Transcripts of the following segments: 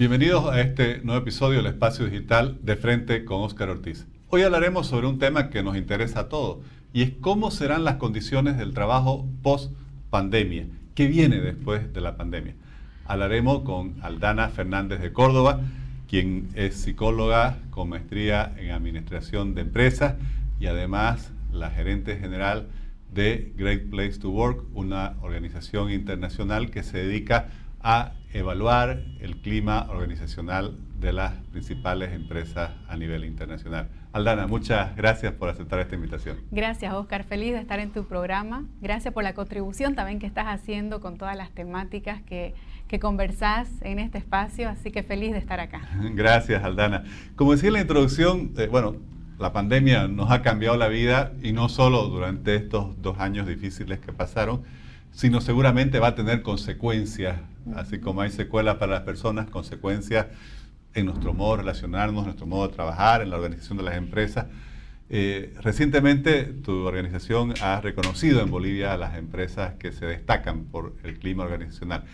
Bienvenidos a este nuevo episodio del Espacio Digital de Frente con Óscar Ortiz. Hoy hablaremos sobre un tema que nos interesa a todos y es cómo serán las condiciones del trabajo post pandemia, qué viene después de la pandemia. Hablaremos con Aldana Fernández de Córdoba, quien es psicóloga con maestría en administración de empresas y además la gerente general de Great Place to Work, una organización internacional que se dedica a evaluar el clima organizacional de las principales empresas a nivel internacional. Aldana, muchas gracias por aceptar esta invitación. Gracias, Oscar. Feliz de estar en tu programa. Gracias por la contribución también que estás haciendo con todas las temáticas que, que conversás en este espacio. Así que feliz de estar acá. Gracias, Aldana. Como decía en la introducción, eh, bueno, la pandemia nos ha cambiado la vida y no solo durante estos dos años difíciles que pasaron, sino seguramente va a tener consecuencias, así como hay secuelas para las personas, consecuencias en nuestro modo de relacionarnos, nuestro modo de trabajar, en la organización de las empresas. Eh, recientemente tu organización ha reconocido en Bolivia a las empresas que se destacan por el clima organizacional.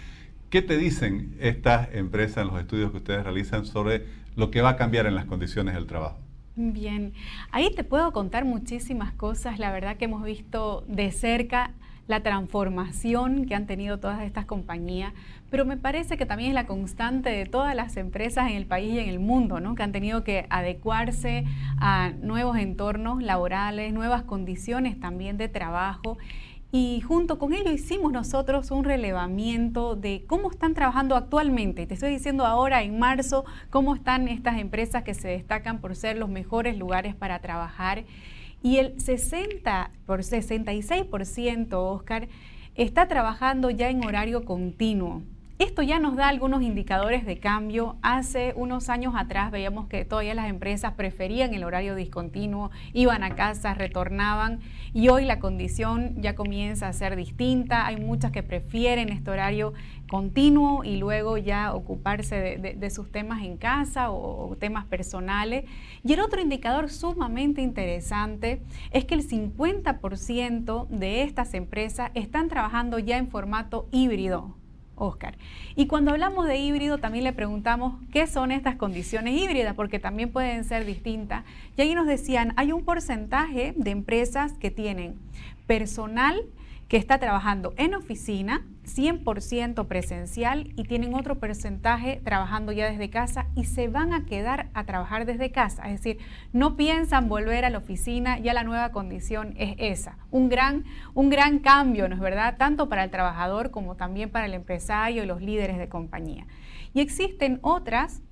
¿Qué te dicen estas empresas en los estudios que ustedes realizan sobre lo que va a cambiar en las condiciones del trabajo? Bien, ahí te puedo contar muchísimas cosas. La verdad que hemos visto de cerca la transformación que han tenido todas estas compañías, pero me parece que también es la constante de todas las empresas en el país y en el mundo, ¿no? que han tenido que adecuarse a nuevos entornos laborales, nuevas condiciones también de trabajo. Y junto con ello hicimos nosotros un relevamiento de cómo están trabajando actualmente. Te estoy diciendo ahora, en marzo, cómo están estas empresas que se destacan por ser los mejores lugares para trabajar. Y el 60 por 66%, Oscar, está trabajando ya en horario continuo. Esto ya nos da algunos indicadores de cambio. Hace unos años atrás veíamos que todavía las empresas preferían el horario discontinuo, iban a casa, retornaban y hoy la condición ya comienza a ser distinta. Hay muchas que prefieren este horario continuo y luego ya ocuparse de, sus temas en casa o, o temas personales. Y el otro indicador sumamente interesante es que el 50% de estas empresas están trabajando ya en formato híbrido. Oscar. Y cuando hablamos de híbrido, también le preguntamos qué son estas condiciones híbridas, porque también pueden ser distintas. Y ahí nos decían, hay un porcentaje de empresas que tienen personal que está trabajando en oficina, 100% presencial y tienen otro porcentaje trabajando ya desde casa y se van a quedar a trabajar desde casa. Es decir, no piensan volver a la oficina, ya la nueva condición es esa. Un gran, un gran cambio, ¿no es verdad? Tanto para el trabajador como también para el empresario y los líderes de compañía. Y existen otras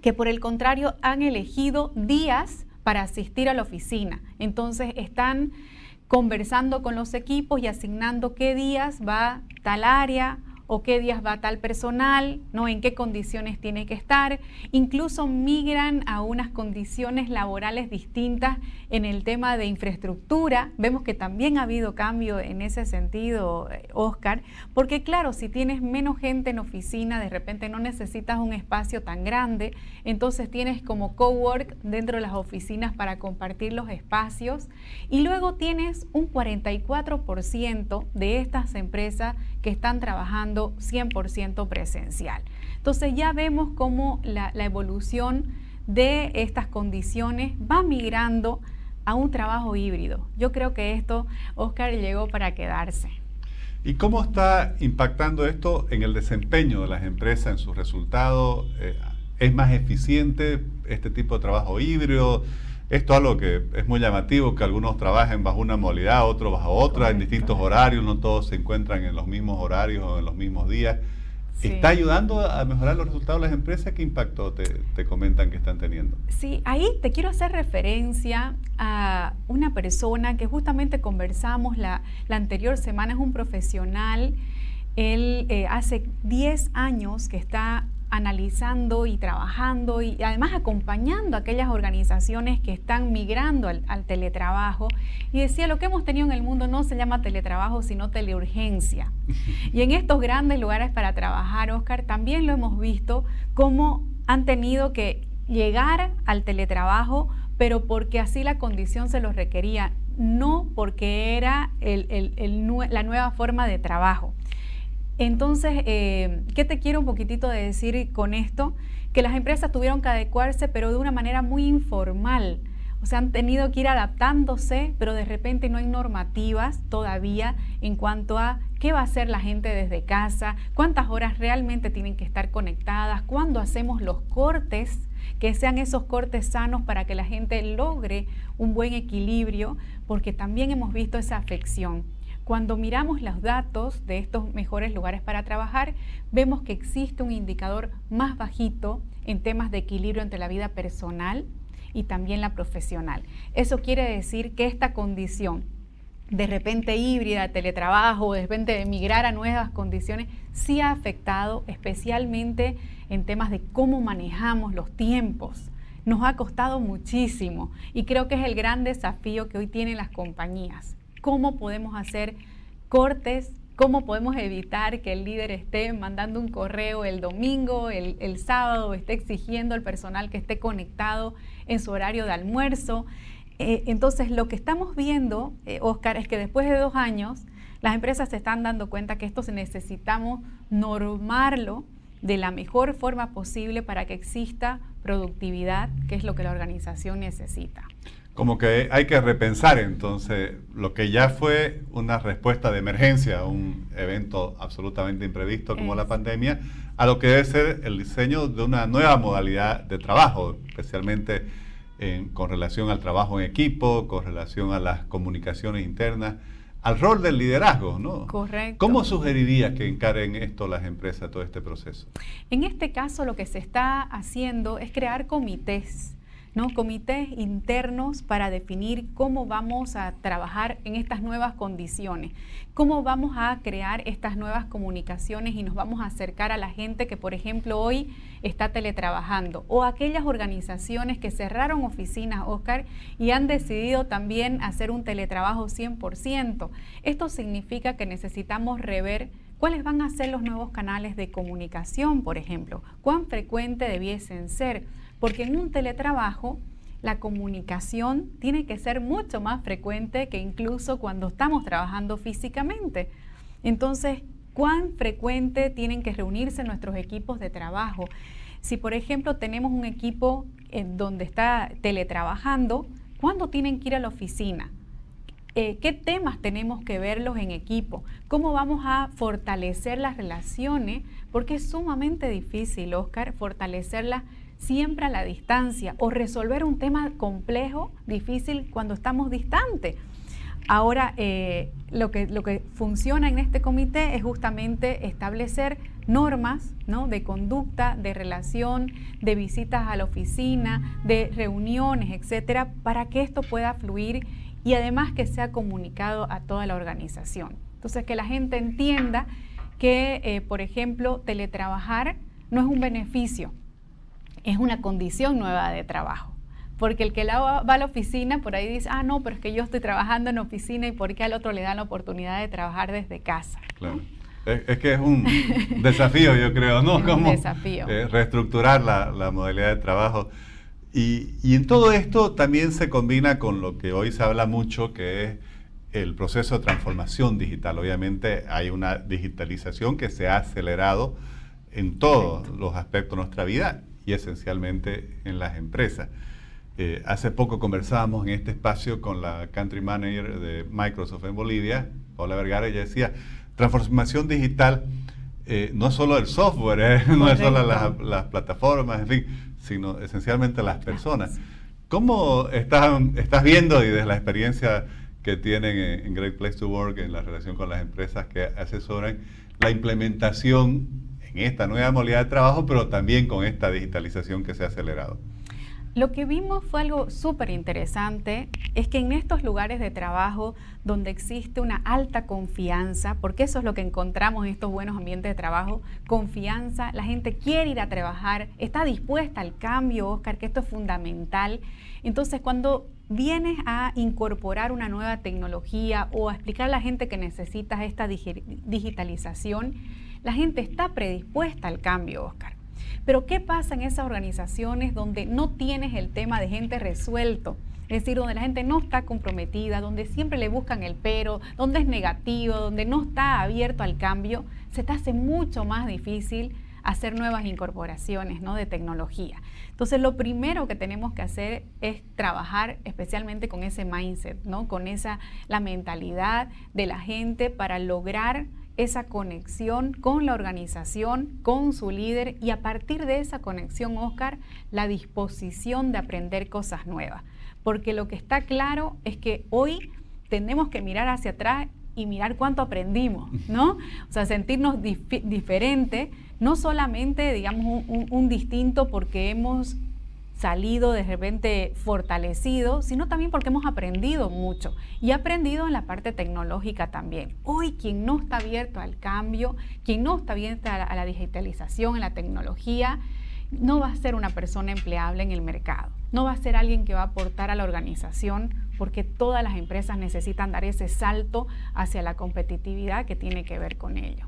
que por el contrario han elegido días para asistir a la oficina. Entonces están conversando con los equipos y asignando qué días va tal área o qué días va tal personal, ¿no? en qué condiciones tiene que estar. Incluso migran a unas condiciones laborales distintas en el tema de infraestructura. Vemos que también ha habido cambio en ese sentido, eh, Oscar, porque claro, si tienes menos gente en oficina, de repente no necesitas un espacio tan grande, entonces tienes como cowork dentro de las oficinas para compartir los espacios y luego tienes un 44% de estas empresas que están trabajando 100% presencial. Entonces ya vemos cómo la, evolución de estas condiciones va migrando a un trabajo híbrido. Yo creo que esto, Oscar, llegó para quedarse. ¿Y cómo está impactando esto en el desempeño de las empresas, en sus resultados? Eh, ¿Es más eficiente este tipo de trabajo híbrido? Esto es algo que es muy llamativo, que algunos trabajen bajo una modalidad, otros bajo otra, en distintos horarios, no todos se encuentran en los mismos horarios o en los mismos días. ¿Está ayudando a mejorar los resultados de las empresas? ¿Qué impacto te, comentan que están teniendo? Sí, ahí te quiero hacer referencia a una persona que justamente conversamos la, la anterior semana, es un profesional. Él eh, hace 10 años que está analizando y trabajando y además acompañando a aquellas organizaciones que están migrando al, teletrabajo. Y decía, lo que hemos tenido en el mundo no se llama teletrabajo, sino teleurgencia. Y en estos grandes lugares para trabajar, Oscar, también lo hemos visto cómo han tenido que llegar al teletrabajo, pero porque así la condición se los requería, no porque era la nueva forma de trabajo. Entonces, eh, ¿qué te quiero un poquitito de decir con esto? Que las empresas tuvieron que adecuarse, pero de una manera muy informal. O sea, han tenido que ir adaptándose, pero de repente no hay normativas todavía en cuanto a qué va a hacer la gente desde casa, cuántas horas realmente tienen que estar conectadas, cuándo hacemos los cortes, que sean esos cortes sanos para que la gente logre un buen equilibrio, porque también hemos visto esa afección. Cuando miramos los datos de estos mejores lugares para trabajar, vemos que existe un indicador más bajito en temas de equilibrio entre la vida personal y también la profesional. Eso quiere decir que esta condición de repente híbrida, teletrabajo, de repente de migrar a nuevas condiciones, sí ha afectado especialmente en temas de cómo manejamos los tiempos. Nos ha costado muchísimo y creo que es el gran desafío que hoy tienen las compañías cómo podemos hacer cortes, cómo podemos evitar que el líder esté mandando un correo el domingo, el, sábado, esté exigiendo al personal que esté conectado en su horario de almuerzo. Eh, entonces, lo que estamos viendo, eh, Oscar, es que después de dos años, las empresas se están dando cuenta que esto necesitamos normarlo de la mejor forma posible para que exista productividad, que es lo que la organización necesita como que hay que repensar entonces lo que ya fue una respuesta de emergencia a un evento absolutamente imprevisto como la pandemia, a lo que debe ser el diseño de una nueva modalidad de trabajo, especialmente con relación al trabajo en equipo, con relación a las comunicaciones internas, al rol del liderazgo, ¿no? Correcto. ¿Cómo sugeriría que encaren esto las empresas, todo este proceso? En este caso lo que se está haciendo es crear comités ¿no? comités internos para definir cómo vamos a trabajar en estas nuevas condiciones, cómo vamos a crear estas nuevas comunicaciones y nos vamos a acercar a la gente que, por ejemplo, hoy está teletrabajando o aquellas organizaciones que cerraron oficinas, Oscar, y han decidido también hacer un teletrabajo 100%. Esto significa que necesitamos rever ¿Cuáles van a ser los nuevos canales de comunicación, por ejemplo? ¿Cuán frecuente debiesen ser? Porque en un teletrabajo la comunicación tiene que ser mucho más frecuente que incluso cuando estamos trabajando físicamente. Entonces, ¿cuán frecuente tienen que reunirse nuestros equipos de trabajo? Si, por ejemplo, tenemos un equipo donde está teletrabajando, ¿cuándo tienen que ir a la oficina? Eh, qué temas tenemos que verlos en equipo, cómo vamos a fortalecer las relaciones, porque es sumamente difícil, Oscar, fortalecerlas siempre a la distancia o resolver un tema complejo, difícil cuando estamos distantes. Ahora, eh, lo, que, lo que funciona en este comité es justamente establecer normas ¿no? de conducta, de relación, de visitas a la oficina, de reuniones, etcétera, para que esto pueda fluir y además que sea comunicado a toda la organización. Entonces, que la gente entienda que, eh, por ejemplo, teletrabajar no es un beneficio, es una condición nueva de trabajo. Porque el que va a la oficina por ahí dice, ah, no, pero es que yo estoy trabajando en oficina y por qué al otro le dan la oportunidad de trabajar desde casa. Claro. Es, que es un desafío, yo creo, ¿no? Es un desafío. Eh, reestructurar la, la modalidad de trabajo. Y, en todo esto también se combina con lo que hoy se habla mucho, que es el proceso de transformación digital. Obviamente hay una digitalización que se ha acelerado en todos los aspectos de nuestra vida y esencialmente en las empresas. Eh, hace poco conversábamos en este espacio con la country manager de Microsoft en Bolivia, Paula Vergara, y ella decía, transformación digital eh, no es solo el software, eh, no es solo las plataformas, en fin, sino esencialmente las personas. ¿Cómo estás, estás viendo y desde la experiencia que tienen en, Great Place to Work, en la relación con las empresas que asesoran, la implementación en esta nueva modalidad de trabajo, pero también con esta digitalización que se ha acelerado? Lo que vimos fue algo súper interesante, es que en estos lugares de trabajo donde existe una alta confianza, porque eso es lo que encontramos en estos buenos ambientes de trabajo, confianza, la gente quiere ir a trabajar, está dispuesta al cambio, Oscar, que esto es fundamental. Entonces, cuando vienes a incorporar una nueva tecnología o a explicar a la gente que necesitas esta digitalización, la gente está predispuesta al cambio, Oscar. Pero ¿qué pasa en esas organizaciones donde no tienes el tema de gente resuelto? Es decir, donde la gente no está comprometida, donde siempre le buscan el pero, donde es negativo, donde no está abierto al cambio, se te hace mucho más difícil hacer nuevas incorporaciones ¿no? de tecnología. Entonces, lo primero que tenemos que hacer es trabajar especialmente con ese mindset, ¿no? con esa, la mentalidad de la gente para lograr esa conexión con la organización, con su líder y a partir de esa conexión, Oscar, la disposición de aprender cosas nuevas. Porque lo que está claro es que hoy tenemos que mirar hacia atrás y mirar cuánto aprendimos, ¿no? O sea, sentirnos diferente, no solamente, digamos, un distinto porque hemos salido de repente fortalecido, sino también porque hemos aprendido mucho y aprendido en la parte tecnológica también. Hoy quien no está abierto al cambio, quien no está abierto a la, digitalización, a la tecnología, no va a ser una persona empleable en el mercado, no va a ser alguien que va a aportar a la organización porque todas las empresas necesitan dar ese salto hacia la competitividad que tiene que ver con ello.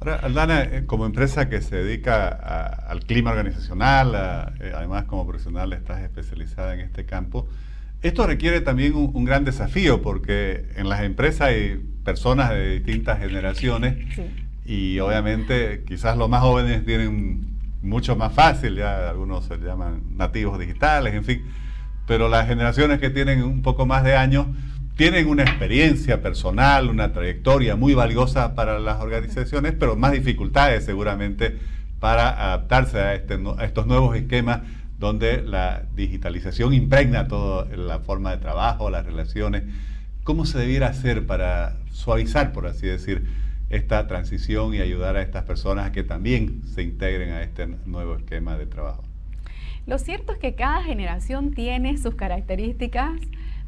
Ahora, Aldana, eh, como empresa que se dedica al clima organizacional, eh, además como profesional estás especializada en este campo, esto requiere también un, gran desafío porque en las empresas hay personas de distintas generaciones y obviamente quizás los más jóvenes tienen mucho más fácil, ya algunos se llaman nativos digitales, en fin, pero las generaciones que tienen un poco más de años tienen una experiencia personal, una trayectoria muy valiosa para las organizaciones, pero más dificultades seguramente para adaptarse a, este estos nuevos esquemas donde la digitalización impregna toda la forma de trabajo, las relaciones. ¿Cómo se debiera hacer para suavizar, por así decir, esta transición y ayudar a estas personas a que también se integren a este nuevo esquema de trabajo? Lo cierto es que cada generación tiene sus características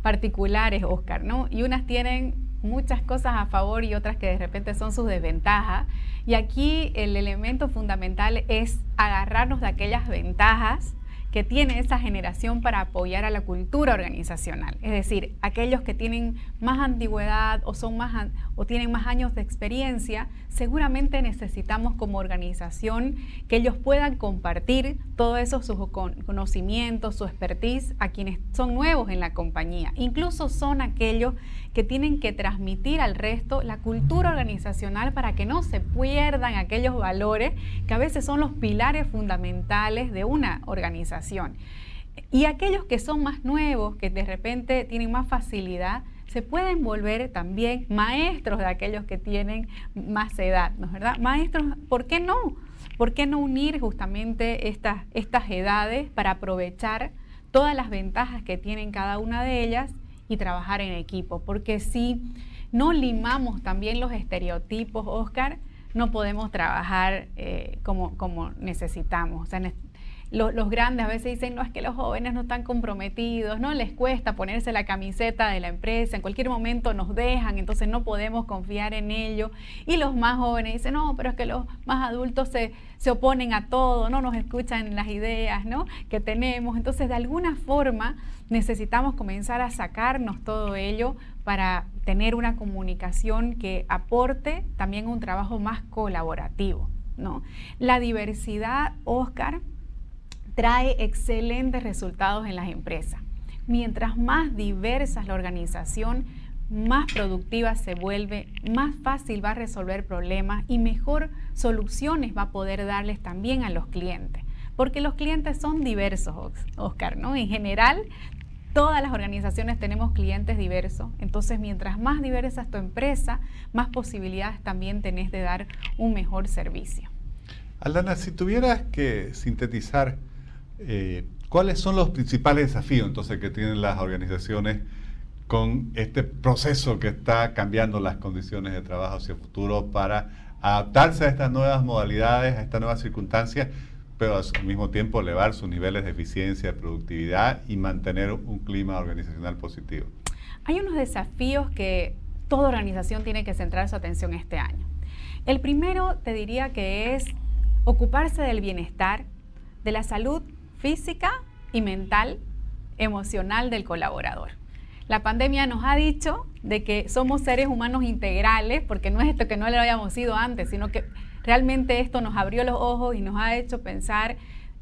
particulares, Oscar, ¿no? Y unas tienen muchas cosas a favor y otras que de repente son sus desventajas. Y aquí el elemento fundamental es agarrarnos de aquellas ventajas que tiene esa generación para apoyar a la cultura organizacional. Es decir, aquellos que tienen más antigüedad o, son más, o tienen más años de experiencia, seguramente necesitamos como organización que ellos puedan compartir todos esos sus conocimientos, su expertise a quienes son nuevos en la compañía. Incluso son aquellos que tienen que transmitir al resto la cultura organizacional para que no se pierdan aquellos valores que a veces son los pilares fundamentales de una organización. Y aquellos que son más nuevos, que de repente tienen más facilidad, se pueden volver también maestros de aquellos que tienen más edad, ¿no es verdad? Maestros, ¿por qué no? ¿Por qué no unir justamente estas, estas edades para aprovechar todas las ventajas que tienen cada una de ellas y trabajar en equipo? Porque si no limamos también los estereotipos, Oscar, no podemos trabajar eh, como, como necesitamos. O sea, los, grandes a veces dicen, no, es que los jóvenes no están comprometidos, no les cuesta ponerse la camiseta de la empresa, en cualquier momento nos dejan, entonces no podemos confiar en ello. Y los más jóvenes dicen, no, pero es que los más adultos se, se oponen a todo, no nos escuchan las ideas ¿no? que tenemos. Entonces, de alguna forma, necesitamos comenzar a sacarnos todo ello para tener una comunicación que aporte también un trabajo más colaborativo. ¿no? La diversidad, Oscar, trae excelentes resultados en las empresas. Mientras más diversa es la organización, más productiva se vuelve, más fácil va a resolver problemas y mejor soluciones va a poder darles también a los clientes. Porque los clientes son diversos, Oscar, ¿no? En general, todas las organizaciones tenemos clientes diversos, entonces mientras más diversa es tu empresa, más posibilidades también tenés de dar un mejor servicio. Aldana, si tuvieras que sintetizar eh, ¿Cuáles son los principales desafíos entonces que tienen las organizaciones con este proceso que está cambiando las condiciones de trabajo hacia el futuro para adaptarse a estas nuevas modalidades, a estas nuevas circunstancias, pero al mismo tiempo elevar sus niveles de eficiencia, de productividad y mantener un clima organizacional positivo? Hay unos desafíos que toda organización tiene que centrar su atención este año. El primero te diría que es ocuparse del bienestar, de la salud física y mental, emocional del colaborador. La pandemia nos ha dicho de que somos seres humanos integrales, porque no es esto que no le habíamos sido antes, sino que realmente esto nos abrió los ojos y nos ha hecho pensar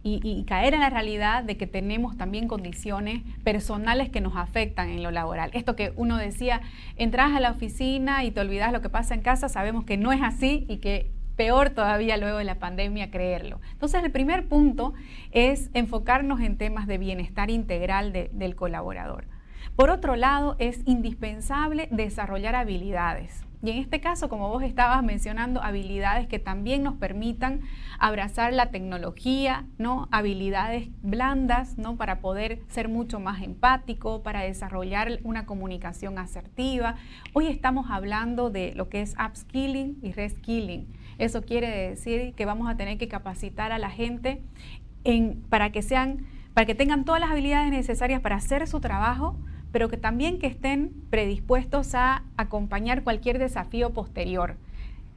y, caer en la realidad de que tenemos también condiciones personales que nos afectan en lo laboral. Esto que uno decía, entras a la oficina y te olvidas lo que pasa en casa, sabemos que no es así y que peor todavía luego de la pandemia creerlo. Entonces el primer punto es enfocarnos en temas de bienestar integral del colaborador. Por otro lado, es indispensable desarrollar habilidades. Y en este caso, como vos estabas mencionando, habilidades que también nos permitan abrazar la tecnología, ¿no? Habilidades blandas, ¿no? Para poder ser mucho más empático, para desarrollar una comunicación asertiva. Hoy estamos hablando de lo que es upskilling y reskilling. Eso quiere decir que vamos a tener que capacitar a la gente en, para que sean, para que tengan todas las habilidades necesarias para hacer su trabajo, pero que también que estén predispuestos a acompañar cualquier desafío posterior.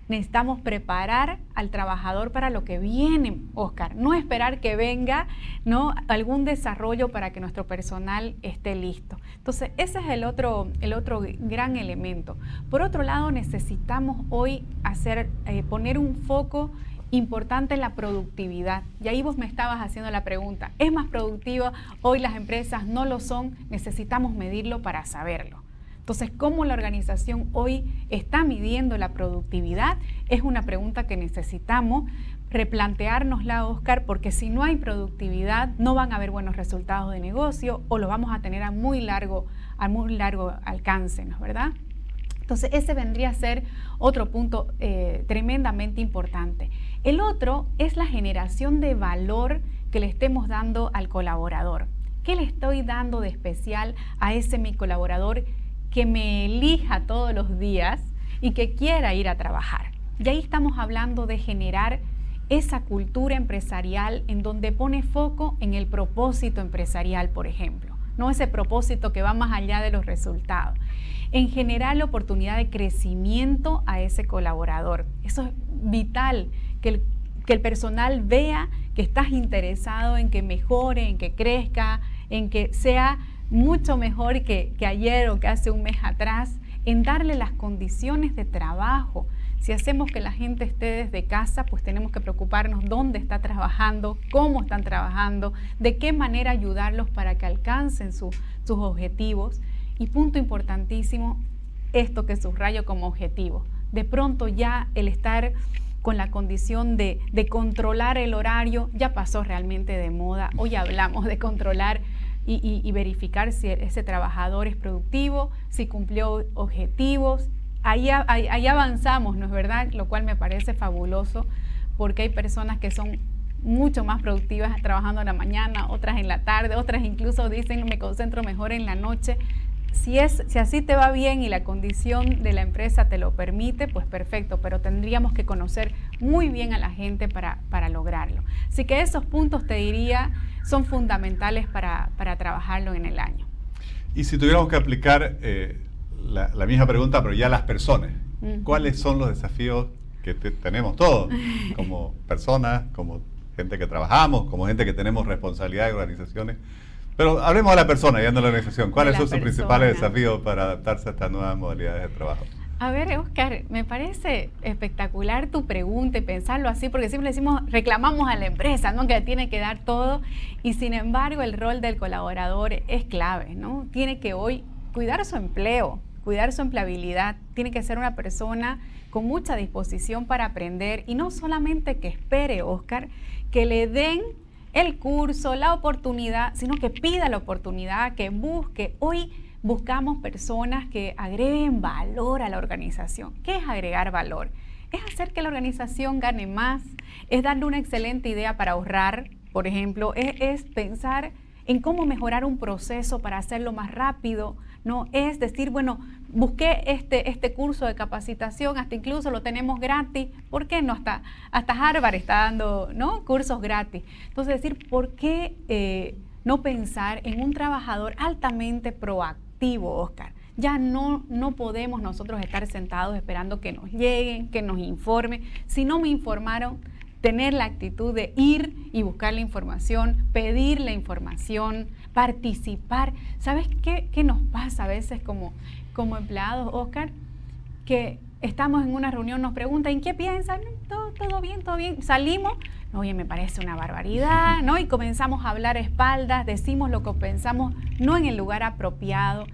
Necesitamos preparar al trabajador para lo que viene, Oscar, no esperar que venga ¿no? algún desarrollo para que nuestro personal esté listo. Entonces, ese es el otro, el otro gran elemento. Por otro lado, necesitamos hoy hacer, eh, poner un foco importante la productividad. Y ahí vos me estabas haciendo la pregunta, ¿es más productiva? Hoy las empresas no lo son, necesitamos medirlo para saberlo. Entonces, ¿cómo la organización hoy está midiendo la productividad? Es una pregunta que necesitamos replanteárnosla, Oscar, porque si no hay productividad, no van a haber buenos resultados de negocio o lo vamos a tener a muy largo, a muy largo alcance, ¿no es verdad? Entonces, ese vendría a ser otro punto eh, tremendamente importante. El otro es la generación de valor que le estemos dando al colaborador. ¿Qué le estoy dando de especial a ese mi colaborador que me elija todos los días y que quiera ir a trabajar? Y ahí estamos hablando de generar esa cultura empresarial en donde pone foco en el propósito empresarial, por ejemplo, no ese propósito que va más allá de los resultados en generar la oportunidad de crecimiento a ese colaborador. Eso es vital, que el, que el personal vea que estás interesado en que mejore, en que crezca, en que sea mucho mejor que, ayer o que hace un mes atrás, en darle las condiciones de trabajo. Si hacemos que la gente esté desde casa, pues tenemos que preocuparnos dónde está trabajando, cómo están trabajando, de qué manera ayudarlos para que alcancen sus objetivos. Y punto importantísimo, esto que subrayo como objetivo. De pronto ya el estar con la condición de, controlar el horario ya pasó realmente de moda. Hoy hablamos de controlar y, verificar si ese trabajador es productivo, si cumplió objetivos. Ahí, ahí, avanzamos, ¿no es verdad? Lo cual me parece fabuloso porque hay personas que son mucho más productivas trabajando en la mañana, otras en la tarde, otras incluso dicen me concentro mejor en la noche si, es, si así te va bien y la condición de la empresa te lo permite, pues perfecto, pero tendríamos que conocer muy bien a la gente para, lograrlo. Así que esos puntos, te diría, son fundamentales para, trabajarlo en el año. Y si tuviéramos que aplicar eh, la, misma pregunta, pero ya a las personas, ¿cuáles son los desafíos que tenemos todos como personas, como gente que trabajamos, como gente que tenemos responsabilidad de organizaciones? Pero hablemos de la persona y no de la organización. ¿Cuáles son sus principales desafíos para adaptarse a estas nuevas modalidades de trabajo? A ver, Oscar, me parece espectacular tu pregunta y pensarlo así, porque siempre decimos, reclamamos a la empresa, ¿no? Que tiene que dar todo, y sin embargo el rol del colaborador es clave, ¿no? Tiene que hoy cuidar su empleo, cuidar su empleabilidad, tiene que ser una persona con mucha disposición para aprender y no solamente que espere, Oscar, que le den el curso, la oportunidad, sino que pida la oportunidad, que busque. Hoy buscamos personas que agreguen valor a la organización. ¿Qué es agregar valor? Es hacer que la organización gane más, es darle una excelente idea para ahorrar, por ejemplo, es, pensar en cómo mejorar un proceso para hacerlo más rápido, no es decir, bueno, busqué este, este curso de capacitación, hasta incluso lo tenemos gratis, ¿por qué no? Hasta, hasta Harvard está dando ¿no? cursos gratis. Entonces, decir, ¿por qué eh, no pensar en un trabajador altamente proactivo, Oscar? Ya no, no podemos nosotros estar sentados esperando que nos lleguen, que nos informen. Si no me informaron, tener la actitud de ir y buscar la información, pedir la información, participar. ¿Sabes qué, qué nos pasa a veces como, como empleados, Oscar? Que estamos en una reunión, nos preguntan, ¿en qué piensan? Todo, todo bien, todo bien. Salimos, oye, me parece una barbaridad, ¿no? Y comenzamos a hablar espaldas, decimos lo que pensamos, no en el lugar apropiado.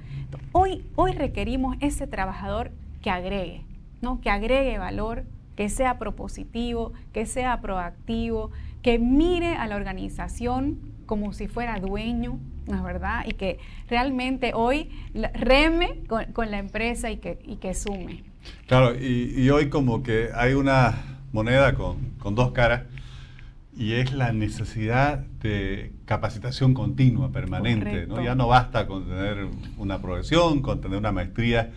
Hoy, hoy requerimos ese trabajador que agregue, ¿no? Que agregue valor, que sea propositivo, que sea proactivo, que mire a la organización como si fuera dueño, ¿no es verdad? Y que realmente hoy reme con, la empresa y que, y que sume. Claro, y, hoy como que hay una moneda con, con dos caras y es la necesidad de capacitación continua, permanente. ¿no? Ya no basta con tener una progresión, con tener una maestría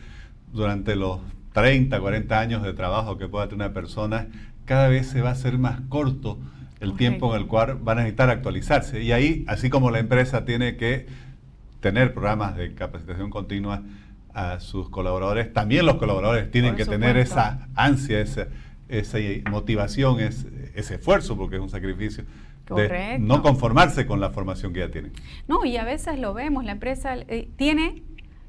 durante los 30, 40 años de trabajo que pueda tener una persona, cada vez se va a hacer más corto el tiempo en el cual van a necesitar actualizarse. Y ahí, así como la empresa tiene que tener programas de capacitación continua a sus colaboradores, también los colaboradores tienen que tener esa ansia, esa, esa motivación, ese, ese, esfuerzo, porque es un sacrificio. De no conformarse con la formación que ya tienen. No, y a veces lo vemos, la empresa eh, tiene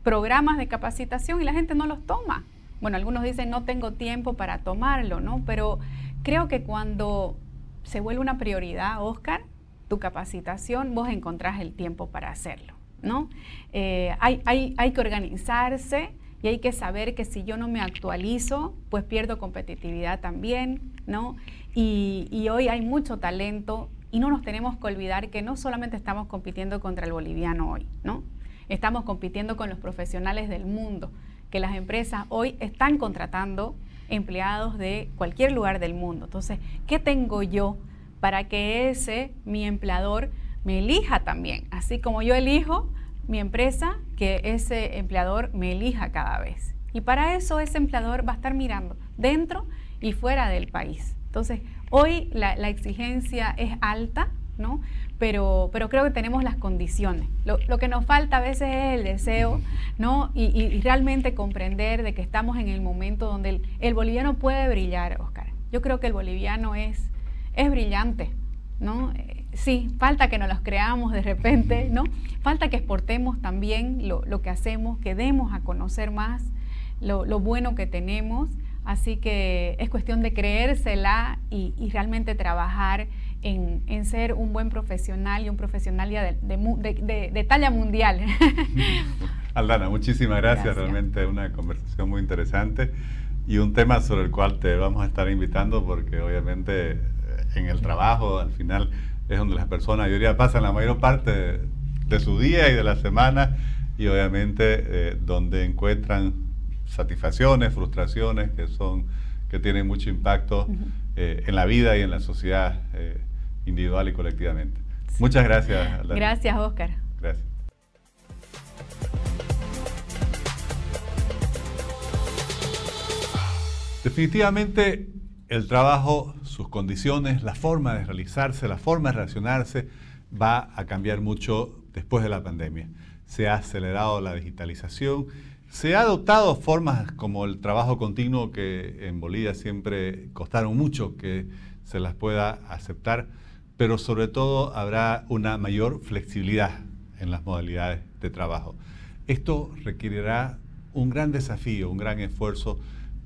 programas de capacitación y la gente no los toma. Bueno, algunos dicen no tengo tiempo para tomarlo, ¿no? Pero creo que cuando se vuelve una prioridad, Oscar, tu capacitación, vos encontrás el tiempo para hacerlo, ¿no? Eh, hay, hay, que organizarse y hay que saber que si yo no me actualizo, pues pierdo competitividad también, ¿no? Y, y, hoy hay mucho talento y no nos tenemos que olvidar que no solamente estamos compitiendo contra el boliviano hoy, ¿no? Estamos compitiendo con los profesionales del mundo, que las empresas hoy están contratando empleados de cualquier lugar del mundo. Entonces, ¿qué tengo yo para que ese, mi empleador, me elija también? Así como yo elijo mi empresa, que ese empleador me elija cada vez. Y para eso ese empleador va a estar mirando dentro y fuera del país. Entonces, hoy la, la exigencia es alta, ¿no? Pero, pero creo que tenemos las condiciones. Lo, que nos falta a veces es el deseo, ¿no? Y, realmente comprender de que estamos en el momento donde el, boliviano puede brillar, Oscar. Yo creo que el boliviano es, es brillante, ¿no? Eh, sí, falta que nos los creamos de repente, ¿no? Falta que exportemos también lo, que hacemos, que demos a conocer más lo, lo bueno que tenemos. Así que es cuestión de creérsela y, y realmente trabajar en, ser un buen profesional y un profesional de, de, talla mundial. Aldana, muchísimas gracias. Realmente una conversación muy interesante y un tema sobre el cual te vamos a estar invitando porque obviamente eh, en el trabajo al final es donde las personas, yo diría, pasan la mayor parte de, su día y de la semana y obviamente eh, donde encuentran satisfacciones, frustraciones que son que tienen mucho impacto eh, en la vida y en la sociedad individual y colectivamente. Muchas gracias. Gracias, Oscar. Gracias. Definitivamente el trabajo, sus condiciones, la forma de realizarse, la forma de relacionarse va a cambiar mucho después de la pandemia. Se ha acelerado la digitalización, se ha adoptado formas como el trabajo continuo que en Bolivia siempre costaron mucho que se las pueda aceptar pero sobre todo habrá una mayor flexibilidad en las modalidades de trabajo. Esto requerirá un gran desafío, un gran esfuerzo,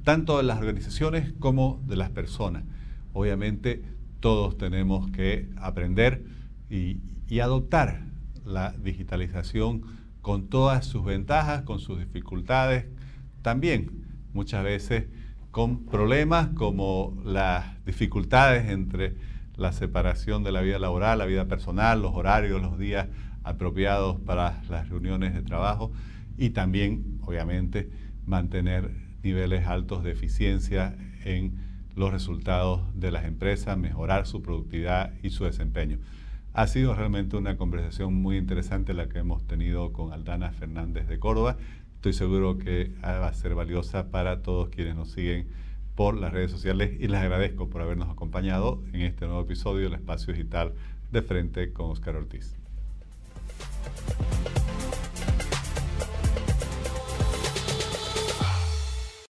tanto de las organizaciones como de las personas. Obviamente todos tenemos que aprender y, adoptar la digitalización con todas sus ventajas, con sus dificultades, también muchas veces con problemas como las dificultades entre la separación de la vida laboral, la vida personal, los horarios, los días apropiados para las reuniones de trabajo y también, obviamente, mantener niveles altos de eficiencia en los resultados de las empresas, mejorar su productividad y su desempeño. Ha sido realmente una conversación muy interesante la que hemos tenido con Aldana Fernández de Córdoba. Estoy seguro que ah, va a ser valiosa para todos quienes nos siguen por las redes sociales y les agradezco por habernos acompañado en este nuevo episodio del Espacio Digital de Frente con Oscar Ortiz.